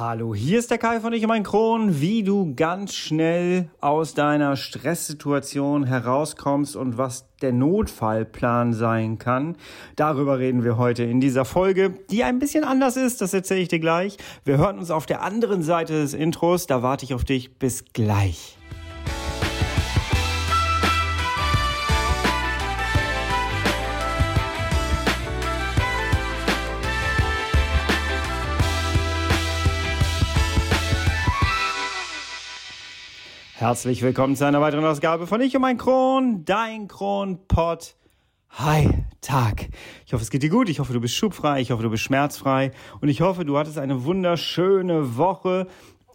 Hallo, hier ist der Kai von Ich und mein Kron, wie du ganz schnell aus deiner Stresssituation herauskommst und was der Notfallplan sein kann. Darüber reden wir heute in dieser Folge, die ein bisschen anders ist, das erzähle ich dir gleich. Wir hören uns auf der anderen Seite des Intros, da warte ich auf dich. Bis gleich. Herzlich willkommen zu einer weiteren Ausgabe von Ich und mein Kron, dein Kronpott. Hi, Tag. Ich hoffe, es geht dir gut. Ich hoffe, du bist schubfrei. Ich hoffe, du bist schmerzfrei. Und ich hoffe, du hattest eine wunderschöne Woche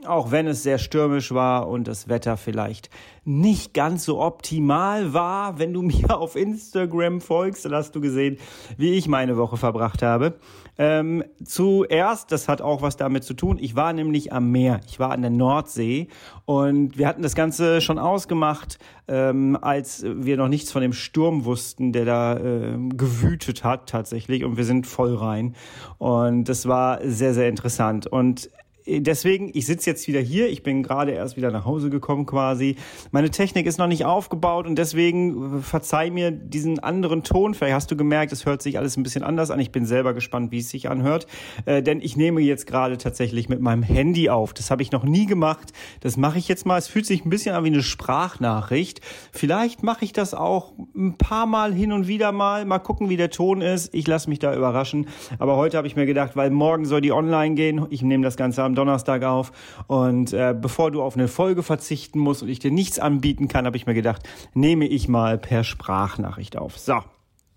auch wenn es sehr stürmisch war und das Wetter vielleicht nicht ganz so optimal war. Wenn du mir auf Instagram folgst, dann hast du gesehen, wie ich meine Woche verbracht habe. Ähm, zuerst, das hat auch was damit zu tun, ich war nämlich am Meer, ich war an der Nordsee. Und wir hatten das Ganze schon ausgemacht, ähm, als wir noch nichts von dem Sturm wussten, der da äh, gewütet hat tatsächlich. Und wir sind voll rein. Und das war sehr, sehr interessant. Und deswegen, ich sitze jetzt wieder hier. Ich bin gerade erst wieder nach Hause gekommen quasi. Meine Technik ist noch nicht aufgebaut und deswegen äh, verzeih mir diesen anderen Ton. Vielleicht hast du gemerkt, es hört sich alles ein bisschen anders an. Ich bin selber gespannt, wie es sich anhört. Äh, denn ich nehme jetzt gerade tatsächlich mit meinem Handy auf. Das habe ich noch nie gemacht. Das mache ich jetzt mal. Es fühlt sich ein bisschen an wie eine Sprachnachricht. Vielleicht mache ich das auch ein paar Mal hin und wieder mal. Mal gucken, wie der Ton ist. Ich lasse mich da überraschen. Aber heute habe ich mir gedacht, weil morgen soll die online gehen. Ich nehme das Ganze am Donnerstag auf. Und äh, bevor du auf eine Folge verzichten musst und ich dir nichts anbieten kann, habe ich mir gedacht, nehme ich mal per Sprachnachricht auf. So.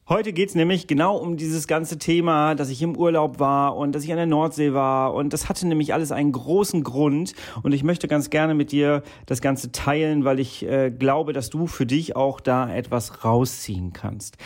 Heute geht's nämlich genau um dieses ganze Thema, dass ich im Urlaub war und dass ich an der Nordsee war. Und das hatte nämlich alles einen großen Grund. Und ich möchte ganz gerne mit dir das Ganze teilen, weil ich äh, glaube, dass du für dich auch da etwas rausziehen kannst.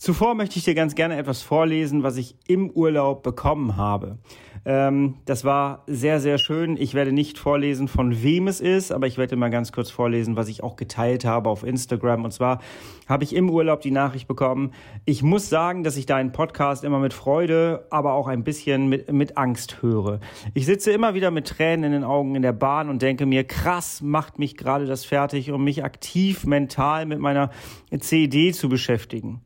Zuvor möchte ich dir ganz gerne etwas vorlesen, was ich im Urlaub bekommen habe. Ähm, das war sehr, sehr schön. Ich werde nicht vorlesen, von wem es ist, aber ich werde mal ganz kurz vorlesen, was ich auch geteilt habe auf Instagram. Und zwar habe ich im Urlaub die Nachricht bekommen. Ich muss sagen, dass ich deinen Podcast immer mit Freude, aber auch ein bisschen mit, mit Angst höre. Ich sitze immer wieder mit Tränen in den Augen in der Bahn und denke mir, krass macht mich gerade das fertig, um mich aktiv mental mit meiner CD zu beschäftigen.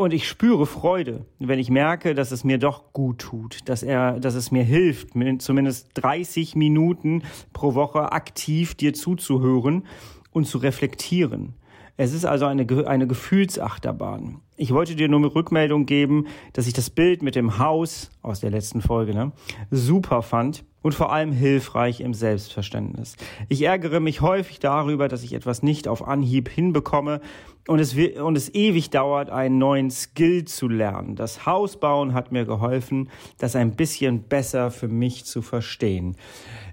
Und ich spüre Freude, wenn ich merke, dass es mir doch gut tut, dass er, dass es mir hilft, zumindest 30 Minuten pro Woche aktiv dir zuzuhören und zu reflektieren. Es ist also eine, eine Gefühlsachterbahn. Ich wollte dir nur eine Rückmeldung geben, dass ich das Bild mit dem Haus aus der letzten Folge ne, super fand und vor allem hilfreich im Selbstverständnis. Ich ärgere mich häufig darüber, dass ich etwas nicht auf Anhieb hinbekomme und es, und es ewig dauert, einen neuen Skill zu lernen. Das Hausbauen hat mir geholfen, das ein bisschen besser für mich zu verstehen.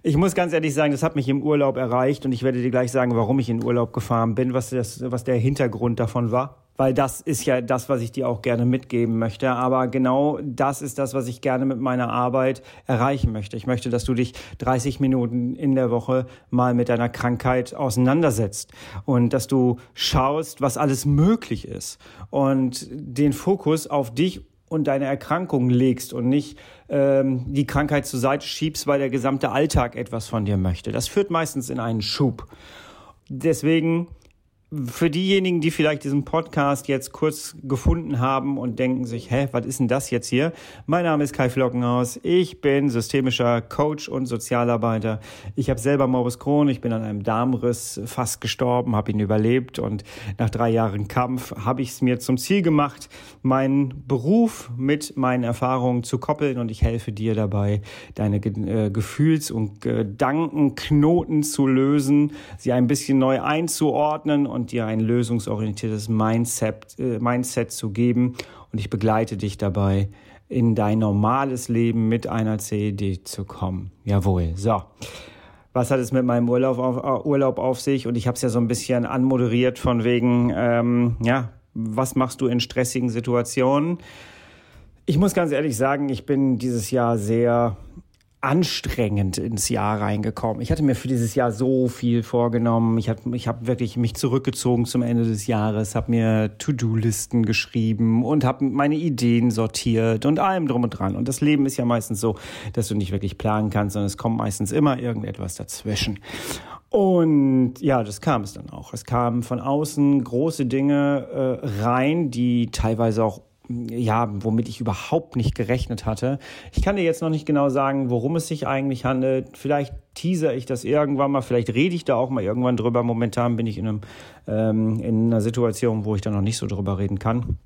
Ich muss ganz ehrlich sagen, das hat mich im Urlaub erreicht und ich werde dir gleich sagen, warum ich in Urlaub gefahren bin, was, das, was der Hintergrund davon war weil das ist ja das, was ich dir auch gerne mitgeben möchte. Aber genau das ist das, was ich gerne mit meiner Arbeit erreichen möchte. Ich möchte, dass du dich 30 Minuten in der Woche mal mit deiner Krankheit auseinandersetzt und dass du schaust, was alles möglich ist und den Fokus auf dich und deine Erkrankung legst und nicht ähm, die Krankheit zur Seite schiebst, weil der gesamte Alltag etwas von dir möchte. Das führt meistens in einen Schub. Deswegen für diejenigen, die vielleicht diesen Podcast jetzt kurz gefunden haben und denken sich, hä, was ist denn das jetzt hier? Mein Name ist Kai Flockenhaus. Ich bin systemischer Coach und Sozialarbeiter. Ich habe selber Morbus Crohn. Ich bin an einem Darmriss fast gestorben, habe ihn überlebt und nach drei Jahren Kampf habe ich es mir zum Ziel gemacht, meinen Beruf mit meinen Erfahrungen zu koppeln und ich helfe dir dabei, deine äh, Gefühls- und Gedankenknoten zu lösen, sie ein bisschen neu einzuordnen und dir ein lösungsorientiertes Mindset, äh, Mindset zu geben. Und ich begleite dich dabei, in dein normales Leben mit einer CED zu kommen. Jawohl. So. Was hat es mit meinem Urlaub auf, uh, Urlaub auf sich? Und ich habe es ja so ein bisschen anmoderiert von wegen, ähm, ja, was machst du in stressigen Situationen? Ich muss ganz ehrlich sagen, ich bin dieses Jahr sehr anstrengend ins Jahr reingekommen. Ich hatte mir für dieses Jahr so viel vorgenommen. Ich habe ich hab wirklich mich zurückgezogen zum Ende des Jahres, habe mir To-Do-Listen geschrieben und habe meine Ideen sortiert und allem drum und dran. Und das Leben ist ja meistens so, dass du nicht wirklich planen kannst, sondern es kommt meistens immer irgendetwas dazwischen. Und ja, das kam es dann auch. Es kamen von außen große Dinge äh, rein, die teilweise auch ja, womit ich überhaupt nicht gerechnet hatte. Ich kann dir jetzt noch nicht genau sagen, worum es sich eigentlich handelt. Vielleicht teaser ich das irgendwann mal, vielleicht rede ich da auch mal irgendwann drüber. Momentan bin ich in, einem, ähm, in einer Situation, wo ich da noch nicht so drüber reden kann.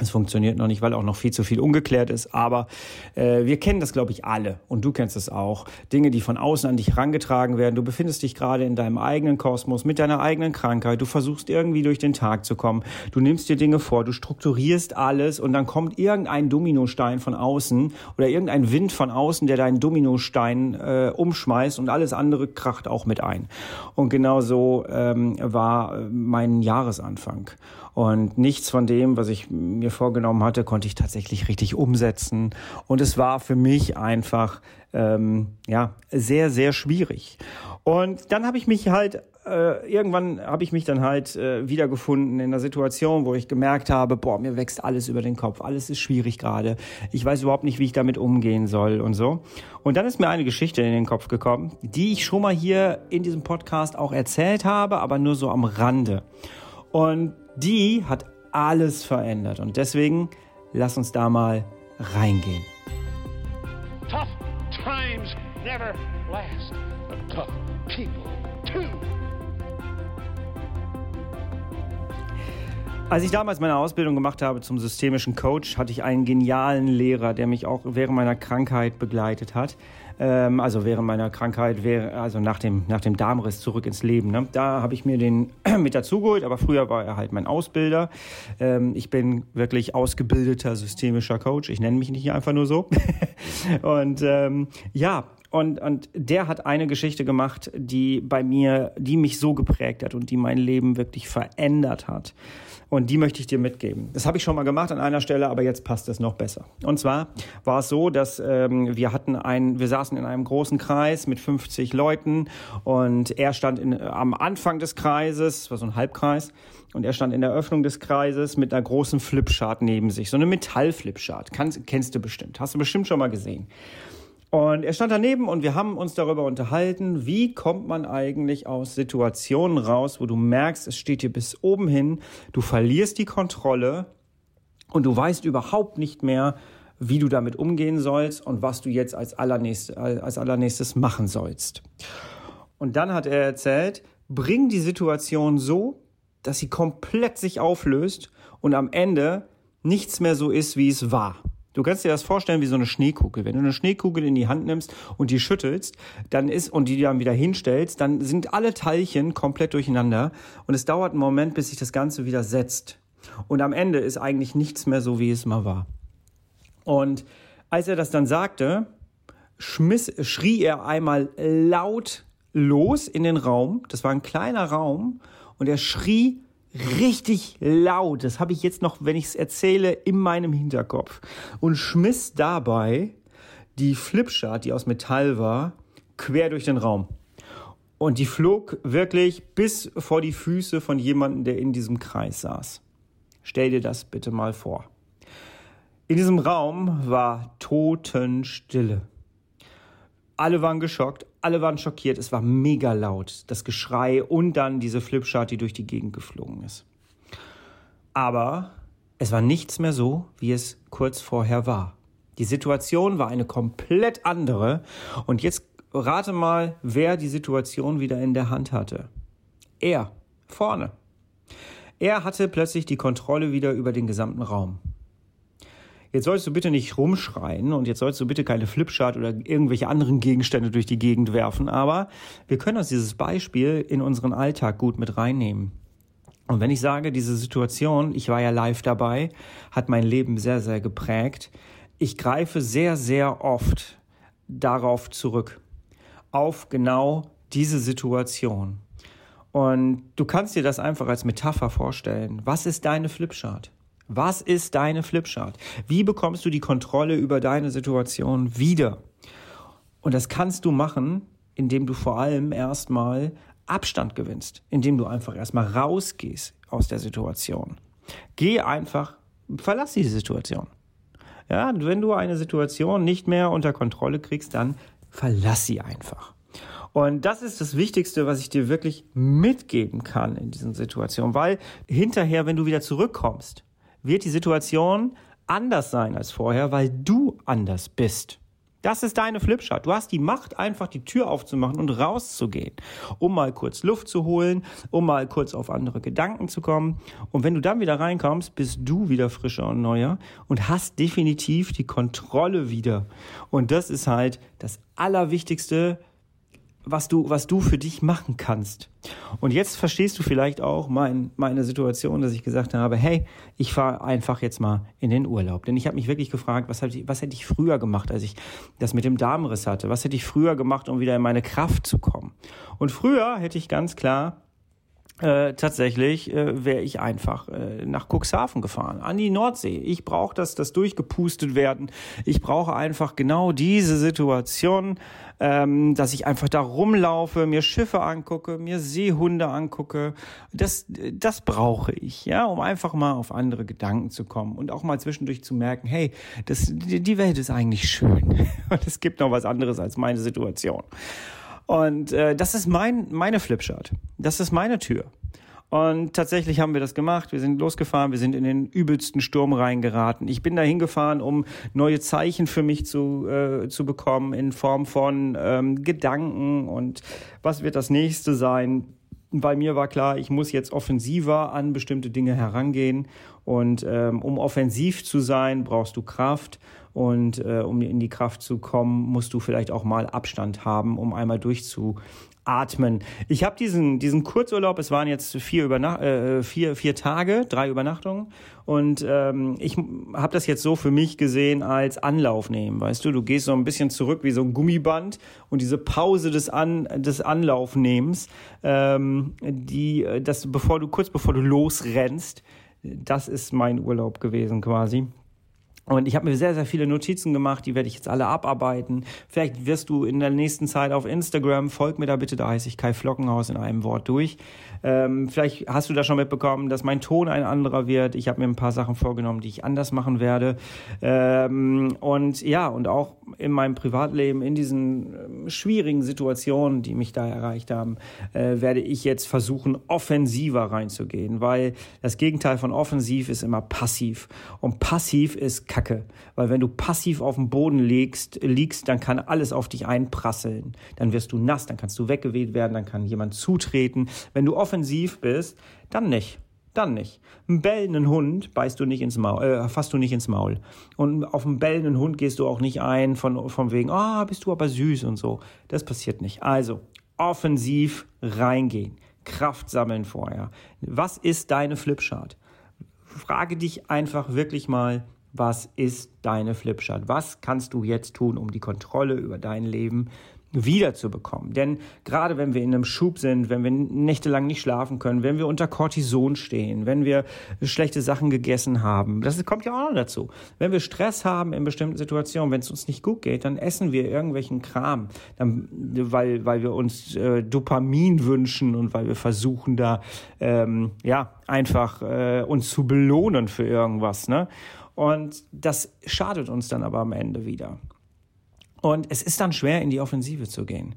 Es funktioniert noch nicht, weil auch noch viel zu viel ungeklärt ist. Aber äh, wir kennen das, glaube ich, alle. Und du kennst es auch. Dinge, die von außen an dich herangetragen werden. Du befindest dich gerade in deinem eigenen Kosmos mit deiner eigenen Krankheit. Du versuchst irgendwie durch den Tag zu kommen. Du nimmst dir Dinge vor. Du strukturierst alles und dann kommt irgendein Dominostein von außen oder irgendein Wind von außen, der deinen Dominostein äh, umschmeißt und alles andere kracht auch mit ein. Und genau so ähm, war mein Jahresanfang. Und nichts von dem, was ich mir vorgenommen hatte, konnte ich tatsächlich richtig umsetzen. Und es war für mich einfach ähm, ja sehr sehr schwierig. Und dann habe ich mich halt äh, irgendwann habe ich mich dann halt äh, wiedergefunden in einer Situation, wo ich gemerkt habe, boah, mir wächst alles über den Kopf, alles ist schwierig gerade. Ich weiß überhaupt nicht, wie ich damit umgehen soll und so. Und dann ist mir eine Geschichte in den Kopf gekommen, die ich schon mal hier in diesem Podcast auch erzählt habe, aber nur so am Rande. Und die hat alles verändert. Und deswegen lass uns da mal reingehen. Tough times never last, but tough people too. Als ich damals meine Ausbildung gemacht habe zum systemischen Coach, hatte ich einen genialen Lehrer, der mich auch während meiner Krankheit begleitet hat ähm, also während meiner Krankheit, also nach dem, nach dem Darmriss zurück ins Leben. Ne? Da habe ich mir den mit dazugeholt, aber früher war er halt mein Ausbilder. Ähm, ich bin wirklich ausgebildeter systemischer Coach. Ich nenne mich nicht einfach nur so. und ähm, ja, und, und der hat eine Geschichte gemacht, die bei mir, die mich so geprägt hat und die mein Leben wirklich verändert hat. Und die möchte ich dir mitgeben. Das habe ich schon mal gemacht an einer Stelle, aber jetzt passt es noch besser. Und zwar war es so, dass ähm, wir hatten ein, wir saßen in einem großen Kreis mit 50 Leuten und er stand in, am Anfang des Kreises, war so ein Halbkreis, und er stand in der Öffnung des Kreises mit einer großen Flipchart neben sich, so eine Metallflipchart. kennst du bestimmt, hast du bestimmt schon mal gesehen. Und er stand daneben und wir haben uns darüber unterhalten, wie kommt man eigentlich aus Situationen raus, wo du merkst, es steht dir bis oben hin, du verlierst die Kontrolle und du weißt überhaupt nicht mehr, wie du damit umgehen sollst und was du jetzt als, allernächstes, als allernächstes machen sollst. Und dann hat er erzählt, bring die Situation so, dass sie komplett sich auflöst und am Ende nichts mehr so ist, wie es war. Du kannst dir das vorstellen wie so eine Schneekugel. Wenn du eine Schneekugel in die Hand nimmst und die schüttelst, dann ist und die dann wieder hinstellst, dann sind alle Teilchen komplett durcheinander und es dauert einen Moment, bis sich das Ganze wieder setzt. Und am Ende ist eigentlich nichts mehr so, wie es mal war. Und als er das dann sagte, schmiss, schrie er einmal laut los in den Raum. Das war ein kleiner Raum und er schrie richtig laut. Das habe ich jetzt noch, wenn ich es erzähle, in meinem Hinterkopf. Und schmiss dabei die Flipchart, die aus Metall war, quer durch den Raum. Und die flog wirklich bis vor die Füße von jemandem, der in diesem Kreis saß. Stell dir das bitte mal vor. In diesem Raum war Totenstille. Alle waren geschockt, alle waren schockiert. Es war mega laut, das Geschrei und dann diese Flipchart, die durch die Gegend geflogen ist. Aber es war nichts mehr so, wie es kurz vorher war. Die Situation war eine komplett andere. Und jetzt rate mal, wer die Situation wieder in der Hand hatte. Er, vorne. Er hatte plötzlich die Kontrolle wieder über den gesamten Raum. Jetzt sollst du bitte nicht rumschreien und jetzt sollst du bitte keine Flipchart oder irgendwelche anderen Gegenstände durch die Gegend werfen, aber wir können uns dieses Beispiel in unseren Alltag gut mit reinnehmen. Und wenn ich sage, diese Situation, ich war ja live dabei, hat mein Leben sehr, sehr geprägt, ich greife sehr, sehr oft darauf zurück, auf genau diese Situation. Und du kannst dir das einfach als Metapher vorstellen. Was ist deine Flipchart? Was ist deine Flipchart? Wie bekommst du die Kontrolle über deine Situation wieder? Und das kannst du machen, indem du vor allem erstmal Abstand gewinnst, indem du einfach erstmal rausgehst aus der Situation. Geh einfach, verlass diese Situation. Ja, wenn du eine Situation nicht mehr unter Kontrolle kriegst, dann verlass sie einfach. Und das ist das Wichtigste, was ich dir wirklich mitgeben kann in diesen Situationen, weil hinterher, wenn du wieder zurückkommst, wird die Situation anders sein als vorher, weil du anders bist. Das ist deine Flipchart. Du hast die Macht, einfach die Tür aufzumachen und rauszugehen, um mal kurz Luft zu holen, um mal kurz auf andere Gedanken zu kommen. Und wenn du dann wieder reinkommst, bist du wieder frischer und neuer und hast definitiv die Kontrolle wieder. Und das ist halt das Allerwichtigste, was du, was du für dich machen kannst. Und jetzt verstehst du vielleicht auch mein, meine Situation, dass ich gesagt habe, hey, ich fahre einfach jetzt mal in den Urlaub. Denn ich habe mich wirklich gefragt, was, ich, was hätte ich früher gemacht, als ich das mit dem Darmriss hatte? Was hätte ich früher gemacht, um wieder in meine Kraft zu kommen? Und früher hätte ich ganz klar äh, tatsächlich äh, wäre ich einfach äh, nach Cuxhaven gefahren, an die Nordsee. Ich brauche das, das durchgepustet werden. Ich brauche einfach genau diese Situation, ähm, dass ich einfach da rumlaufe, mir Schiffe angucke, mir Seehunde angucke. Das, das brauche ich, ja, um einfach mal auf andere Gedanken zu kommen und auch mal zwischendurch zu merken, hey, das, die Welt ist eigentlich schön und es gibt noch was anderes als meine Situation. Und äh, das ist mein, meine Flipchart. Das ist meine Tür. Und tatsächlich haben wir das gemacht. Wir sind losgefahren, wir sind in den übelsten Sturm reingeraten. Ich bin da hingefahren, um neue Zeichen für mich zu, äh, zu bekommen in Form von ähm, Gedanken und was wird das nächste sein. Bei mir war klar, ich muss jetzt offensiver an bestimmte Dinge herangehen. Und ähm, um offensiv zu sein, brauchst du Kraft. Und äh, um in die Kraft zu kommen, musst du vielleicht auch mal Abstand haben, um einmal durchzuatmen. Ich habe diesen, diesen Kurzurlaub, es waren jetzt vier, Überna äh, vier, vier Tage, drei Übernachtungen. Und ähm, ich habe das jetzt so für mich gesehen als Anlauf nehmen. Weißt du, du gehst so ein bisschen zurück wie so ein Gummiband und diese Pause des, An des Anlaufnehmens, ähm, die, das, bevor du, kurz bevor du losrennst, das ist mein Urlaub gewesen quasi. Und ich habe mir sehr, sehr viele Notizen gemacht, die werde ich jetzt alle abarbeiten. Vielleicht wirst du in der nächsten Zeit auf Instagram, folg mir da bitte, da heiße ich Kai Flockenhaus in einem Wort durch. Ähm, vielleicht hast du da schon mitbekommen, dass mein Ton ein anderer wird. Ich habe mir ein paar Sachen vorgenommen, die ich anders machen werde. Ähm, und ja, und auch in meinem Privatleben, in diesen ähm, schwierigen Situationen, die mich da erreicht haben, äh, werde ich jetzt versuchen, offensiver reinzugehen, weil das Gegenteil von offensiv ist immer passiv. Und passiv ist Kacke. Weil wenn du passiv auf dem Boden liegst, liegst, dann kann alles auf dich einprasseln. Dann wirst du nass, dann kannst du weggeweht werden, dann kann jemand zutreten. Wenn du offensiv bist, dann nicht. Dann nicht. Einen bellenden Hund beißt du nicht ins Maul, äh, fasst du nicht ins Maul. Und auf einen bellenden Hund gehst du auch nicht ein von, von wegen, ah, oh, bist du aber süß und so. Das passiert nicht. Also, offensiv reingehen. Kraft sammeln vorher. Was ist deine Flipchart? Frage dich einfach wirklich mal, was ist deine Flipchart? Was kannst du jetzt tun, um die Kontrolle über dein Leben wiederzubekommen. Denn gerade wenn wir in einem Schub sind, wenn wir nächtelang nicht schlafen können, wenn wir unter Cortison stehen, wenn wir schlechte Sachen gegessen haben, das kommt ja auch noch dazu. Wenn wir Stress haben in bestimmten Situationen, wenn es uns nicht gut geht, dann essen wir irgendwelchen Kram, dann, weil, weil wir uns äh, Dopamin wünschen und weil wir versuchen da ähm, ja einfach äh, uns zu belohnen für irgendwas. Ne? Und das schadet uns dann aber am Ende wieder. Und es ist dann schwer, in die Offensive zu gehen.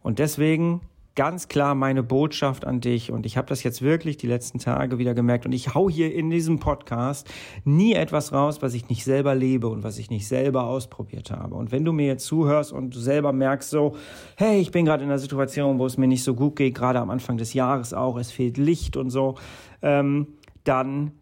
Und deswegen ganz klar meine Botschaft an dich und ich habe das jetzt wirklich die letzten Tage wieder gemerkt und ich hau hier in diesem Podcast nie etwas raus, was ich nicht selber lebe und was ich nicht selber ausprobiert habe. Und wenn du mir jetzt zuhörst und du selber merkst so, hey, ich bin gerade in einer Situation, wo es mir nicht so gut geht, gerade am Anfang des Jahres auch, es fehlt Licht und so, ähm, dann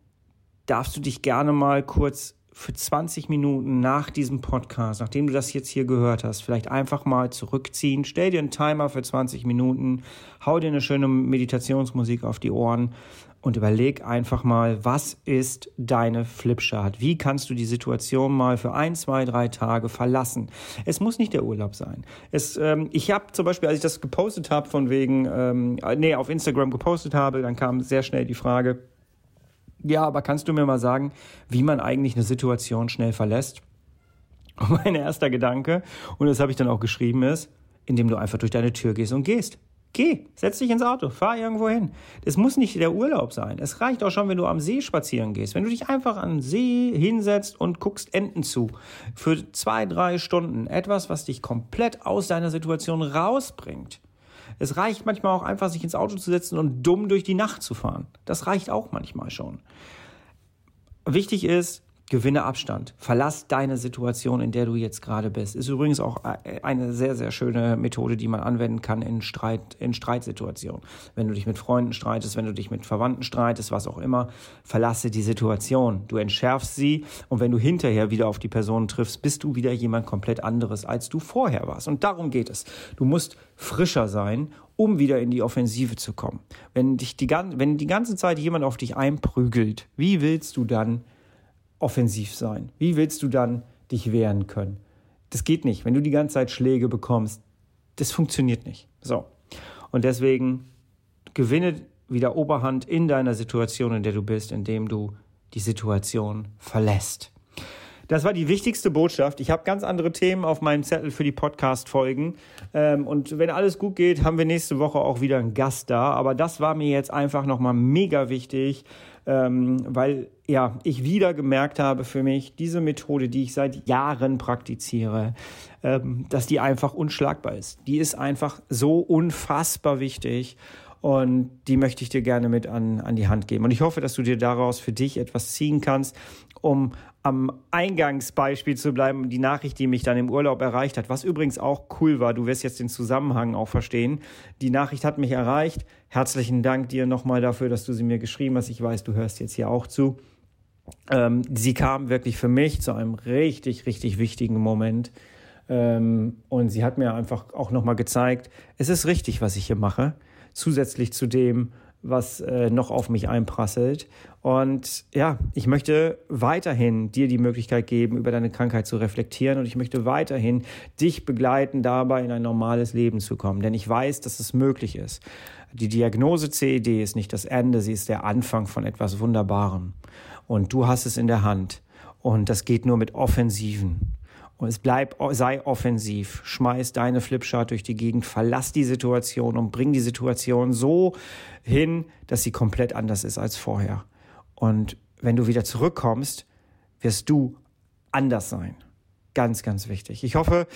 darfst du dich gerne mal kurz für 20 Minuten nach diesem Podcast, nachdem du das jetzt hier gehört hast, vielleicht einfach mal zurückziehen. Stell dir einen Timer für 20 Minuten, hau dir eine schöne Meditationsmusik auf die Ohren und überleg einfach mal, was ist deine Flipchart? Wie kannst du die Situation mal für ein, zwei, drei Tage verlassen? Es muss nicht der Urlaub sein. Es, ähm, ich habe zum Beispiel, als ich das gepostet habe, von wegen, ähm, nee, auf Instagram gepostet habe, dann kam sehr schnell die Frage, ja, aber kannst du mir mal sagen, wie man eigentlich eine Situation schnell verlässt? Und mein erster Gedanke, und das habe ich dann auch geschrieben, ist, indem du einfach durch deine Tür gehst und gehst. Geh, setz dich ins Auto, fahr irgendwo hin. Es muss nicht der Urlaub sein. Es reicht auch schon, wenn du am See spazieren gehst. Wenn du dich einfach am See hinsetzt und guckst Enten zu. Für zwei, drei Stunden. Etwas, was dich komplett aus deiner Situation rausbringt. Es reicht manchmal auch einfach, sich ins Auto zu setzen und dumm durch die Nacht zu fahren. Das reicht auch manchmal schon. Wichtig ist, Gewinne Abstand. Verlass deine Situation, in der du jetzt gerade bist. Ist übrigens auch äh, eine sehr, sehr schöne Methode, die man anwenden kann in, Streit, in Streitsituationen. Wenn du dich mit Freunden streitest, wenn du dich mit Verwandten streitest, was auch immer, verlasse die Situation. Du entschärfst sie und wenn du hinterher wieder auf die Person triffst, bist du wieder jemand komplett anderes, als du vorher warst. Und darum geht es. Du musst frischer sein um wieder in die Offensive zu kommen. Wenn, dich die, wenn die ganze Zeit jemand auf dich einprügelt, wie willst du dann offensiv sein? Wie willst du dann dich wehren können? Das geht nicht. Wenn du die ganze Zeit Schläge bekommst, das funktioniert nicht. So. Und deswegen gewinne wieder Oberhand in deiner Situation, in der du bist, indem du die Situation verlässt. Das war die wichtigste Botschaft. Ich habe ganz andere Themen auf meinem Zettel für die Podcast-Folgen. Ähm, und wenn alles gut geht, haben wir nächste Woche auch wieder einen Gast da. Aber das war mir jetzt einfach nochmal mega wichtig, ähm, weil ja, ich wieder gemerkt habe für mich, diese Methode, die ich seit Jahren praktiziere, ähm, dass die einfach unschlagbar ist. Die ist einfach so unfassbar wichtig. Und die möchte ich dir gerne mit an, an die Hand geben. Und ich hoffe, dass du dir daraus für dich etwas ziehen kannst, um am Eingangsbeispiel zu bleiben, die Nachricht, die mich dann im Urlaub erreicht hat, was übrigens auch cool war, du wirst jetzt den Zusammenhang auch verstehen. Die Nachricht hat mich erreicht. Herzlichen Dank dir nochmal dafür, dass du sie mir geschrieben hast. Ich weiß, du hörst jetzt hier auch zu. Ähm, sie kam wirklich für mich zu einem richtig, richtig wichtigen Moment. Ähm, und sie hat mir einfach auch nochmal gezeigt, es ist richtig, was ich hier mache. Zusätzlich zu dem, was äh, noch auf mich einprasselt. Und ja, ich möchte weiterhin dir die Möglichkeit geben, über deine Krankheit zu reflektieren und ich möchte weiterhin dich begleiten, dabei in ein normales Leben zu kommen. Denn ich weiß, dass es möglich ist. Die Diagnose CED ist nicht das Ende, sie ist der Anfang von etwas Wunderbarem. Und du hast es in der Hand. Und das geht nur mit Offensiven. Und es bleibt, sei offensiv. Schmeiß deine Flipchart durch die Gegend, verlass die Situation und bring die Situation so hin, dass sie komplett anders ist als vorher. Und wenn du wieder zurückkommst, wirst du anders sein. Ganz, ganz wichtig. Ich hoffe,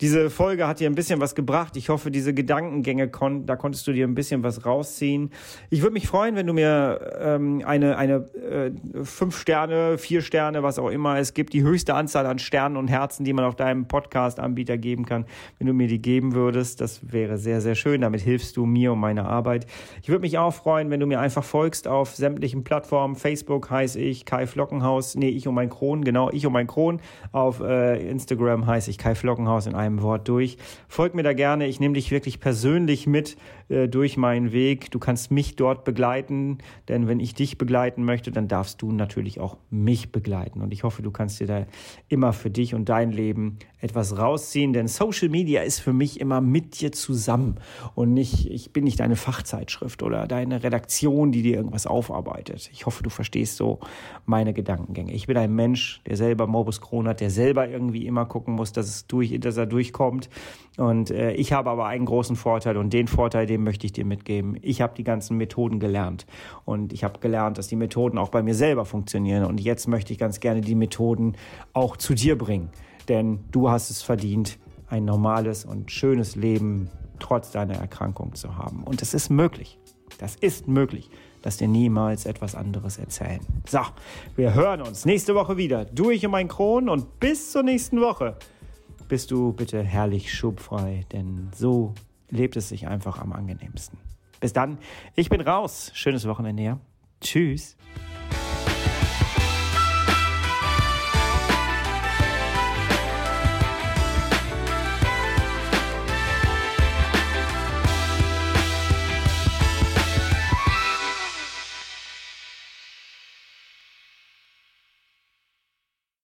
diese Folge hat dir ein bisschen was gebracht. Ich hoffe, diese Gedankengänge, kon da konntest du dir ein bisschen was rausziehen. Ich würde mich freuen, wenn du mir ähm, eine, eine äh, fünf Sterne, vier Sterne, was auch immer es gibt, die höchste Anzahl an Sternen und Herzen, die man auf deinem Podcast-Anbieter geben kann, wenn du mir die geben würdest. Das wäre sehr, sehr schön. Damit hilfst du mir und meiner Arbeit. Ich würde mich auch freuen, wenn du mir einfach folgst auf sämtlichen Plattformen. Facebook heiße ich Kai Flockenhaus. Nee, ich und mein Kron. Genau, ich und mein Kron. Auf äh, Instagram heiße ich Kai Flockenhaus in einem Wort durch. Folg mir da gerne. Ich nehme dich wirklich persönlich mit äh, durch meinen Weg. Du kannst mich dort begleiten, denn wenn ich dich begleiten möchte, dann darfst du natürlich auch mich begleiten. Und ich hoffe, du kannst dir da immer für dich und dein Leben etwas rausziehen, denn Social Media ist für mich immer mit dir zusammen und nicht, ich bin nicht deine Fachzeitschrift oder deine Redaktion, die dir irgendwas aufarbeitet. Ich hoffe, du verstehst so meine Gedankengänge. Ich bin ein Mensch, der selber Morbus Crohn hat, der selber irgendwie immer gucken muss, dass es durch, dass er durchkommt. Und äh, ich habe aber einen großen Vorteil und den Vorteil, den möchte ich dir mitgeben. Ich habe die ganzen Methoden gelernt und ich habe gelernt, dass die Methoden auch bei mir selber funktionieren und jetzt möchte ich ganz gerne die Methoden auch zu dir bringen denn du hast es verdient, ein normales und schönes Leben trotz deiner Erkrankung zu haben. Und es ist möglich. Das ist möglich. dass dir niemals etwas anderes erzählen. So, wir hören uns nächste Woche wieder. Du, ich und mein Kron und bis zur nächsten Woche bist du bitte herrlich schubfrei, denn so lebt es sich einfach am angenehmsten. Bis dann, ich bin raus. Schönes Wochenende. Ja? Tschüss.